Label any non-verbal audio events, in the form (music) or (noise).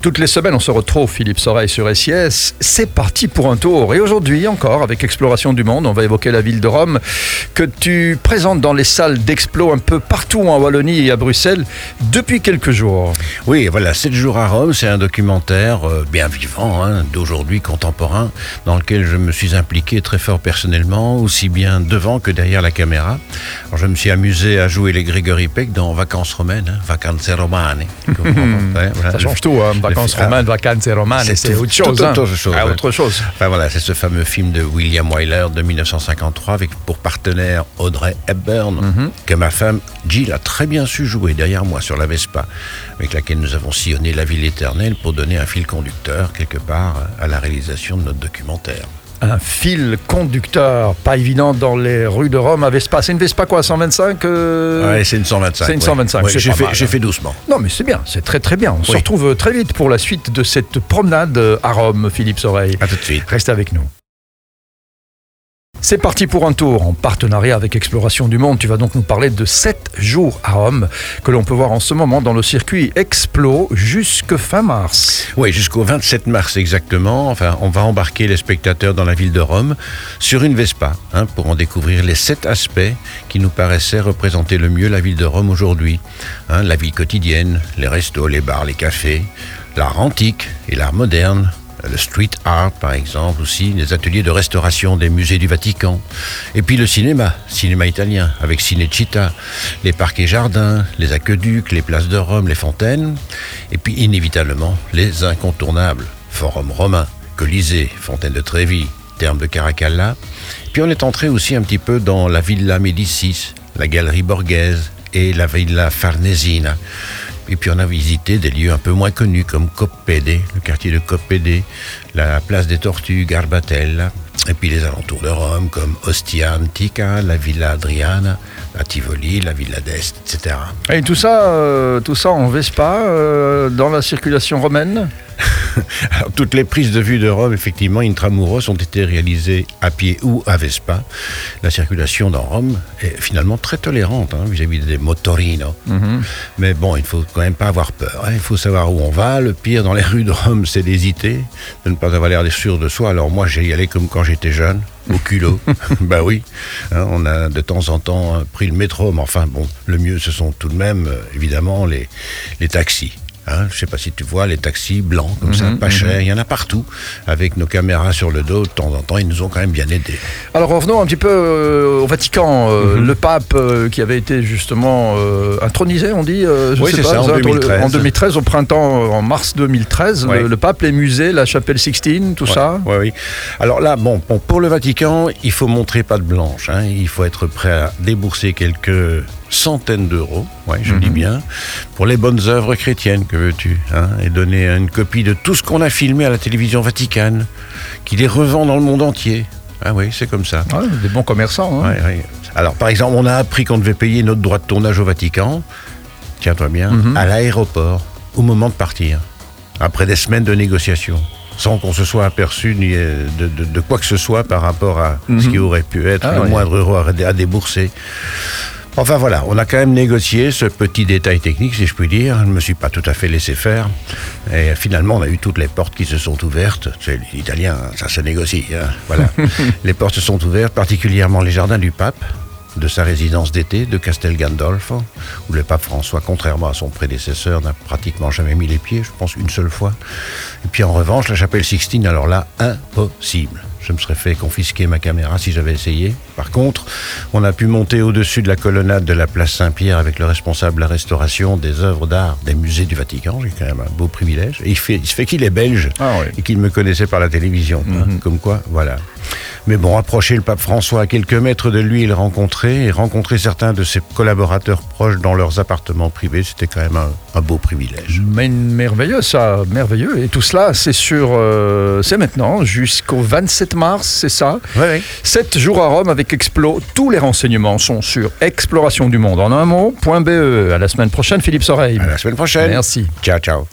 Toutes les semaines, on se retrouve, Philippe Soreille sur SIS. C'est parti pour un tour. Et aujourd'hui encore, avec Exploration du Monde, on va évoquer la ville de Rome, que tu présentes dans les salles d'Explo un peu partout en Wallonie et à Bruxelles depuis quelques jours. Oui, voilà, 7 jours à Rome, c'est un documentaire euh, bien vivant, hein, d'aujourd'hui contemporain, dans lequel je me suis impliqué très fort personnellement, aussi bien devant que derrière la caméra. Alors, je me suis amusé à jouer les Grégory Peck dans Vacances romaines, hein, Vacanze romane. (laughs) Voilà. Ça change tout, hein. Vacances Ah, romaines, vacances romanes, c'est autre chose. tout hein. autre chose, Ah, autre chose. Enfin voilà, c'est ce fameux film de William Wyler de 1953 avec pour partenaire Audrey Hepburn, Mhm. que ma femme Jill a très bien su jouer derrière moi sur la Vespa, avec laquelle nous avons sillonné la ville éternelle pour donner un fil conducteur quelque part à la réalisation de notre documentaire. Un fil conducteur, pas évident dans les rues de Rome à Vespa. C'est une Vespa quoi, 125 euh, Ouais, c'est une 125. c'est une ouais. 125, Ouais, c'est j'ai fait, mal, j'ai fait doucement. Non, mais c'est bien, c'est très très bien. On se retrouve très vite pour la suite de cette promenade à Rome, Philippe Soreille. À tout de suite. Restez avec nous. C'est parti pour un tour en partenariat avec Exploration du Monde. Tu vas donc nous parler de 7 jours à Rome que l'on peut voir en ce moment dans le circuit Explo jusque fin mars. Oui, jusqu'au 27 mars exactement. Enfin, on va embarquer les spectateurs dans la ville de Rome sur une Vespa hein, pour en découvrir les sept aspects qui nous paraissaient représenter le mieux la ville de Rome aujourd'hui. Hein, la vie quotidienne, les restos, les bars, les cafés, l'art antique et l'art moderne. Le street art, par exemple, aussi, les ateliers de restauration des musées du Vatican. Et puis le cinéma, cinéma italien, avec Cinecittà, les parcs et jardins, les aqueducs, les places de Rome, les fontaines. Et puis, inévitablement, les incontournables. Forum romain, Colisée, Fontaine de Trévi, Terme de Caracalla. Puis on est entré aussi un petit peu dans la Villa Médicis, la Galerie Borghese et la Villa Farnesina. Et puis on a visité des lieux un peu moins connus comme Coppede, le quartier de Coppede, la place des Tortues, Garbatella, et puis les alentours de Rome comme Ostia Antica, la Villa Adriana, la Tivoli, la Villa d'Est, etc. Et tout ça, euh, tout ça en Vespa, euh, dans la circulation romaine? (laughs) Alors, toutes les prises de vue de Rome, effectivement, intramuros, ont été réalisées à pied ou à Vespa. La circulation dans Rome est finalement très tolérante hein, vis-à-vis des motorinos. Mais bon, il ne faut quand même pas avoir peur. hein. Il faut savoir où on va. Le pire dans les rues de Rome, c'est d'hésiter, de ne pas avoir l'air sûr de soi. Alors moi, j'ai y allé comme quand j'étais jeune, au culot. (laughs) (laughs) bah oui, hein, on a de temps en temps euh, pris le métro, mais enfin bon, le mieux, ce sont tout de même, euh, évidemment, les, les taxis. Hein, je sais pas si tu vois les taxis blancs comme ça, pas chers, il y en a partout. Avec nos caméras sur le dos, de temps en temps, ils nous ont quand même bien aidés. Alors revenons un petit peu euh, au Vatican. Euh, Mhm. Le pape euh, qui avait été justement intronisé, on dit je Oui, sais c'est pas, ça, en intro- 2013. En 2013, au printemps, en mars 2013, Ouais. le, le pape, les musées, la chapelle Sixtine, tout ça. Oui, oui. Alors là, bon, bon, pour le Vatican, il faut montrer pas de blanche. hein. Il faut être prêt à débourser quelques centaines d'euros, ouais, je dis bien, pour les bonnes œuvres chrétiennes, que veux-tu, hein, et donner une copie de tout ce qu'on a filmé à la télévision vaticane, qui les revend dans le monde entier. Ah oui, c'est comme ça. Ouais, des bons commerçants. hein. Ouais, ouais. Alors, par exemple, on a appris qu'on devait payer notre droit de tournage au Vatican, tiens-toi bien, à l'aéroport, au moment de partir, après des semaines de négociations, sans qu'on se soit aperçu ni euh, de, de- de quoi que ce soit par rapport à ce qui aurait pu être Ah le moindre euro à, à débourser. Enfin voilà, on a quand même négocié ce petit détail technique, si je puis dire. Je ne me suis pas tout à fait laissé faire. Et finalement, on a eu toutes les portes qui se sont ouvertes. C'est l'italien, ça se négocie. hein. Voilà. (laughs) les portes se sont ouvertes, particulièrement les jardins du pape, de sa résidence d'été, de Castel Gandolfo, où le pape François, contrairement à son prédécesseur, n'a pratiquement jamais mis les pieds, je pense une seule fois. Et puis en revanche, la chapelle Sixtine, alors là, impossible. Je me serais fait confisquer ma caméra si j'avais essayé. Par contre, on a pu monter au-dessus de la colonnade de la place Saint-Pierre avec le responsable de la restauration des œuvres d'art des musées du Vatican. J'ai quand même un beau privilège. Et il, fait, il se fait qu'il est belge Ah oui. et qu'il me connaissait par la télévision. hein. Comme quoi, voilà. Mais bon, approcher le pape François à quelques mètres de lui et le rencontrer, et rencontrer certains de ses collaborateurs proches dans leurs appartements privés, c'était quand même un, un beau privilège. Mais merveilleux, ça, merveilleux. Et tout cela, c'est sur, euh, c'est maintenant jusqu'au 27 mars, c'est ça. Oui, oui. 7 jours à Rome avec Explo. Tous les renseignements sont sur exploration du monde en un mot.be. À la semaine prochaine, Philippe Soreille. À la semaine prochaine. Merci. Ciao, ciao.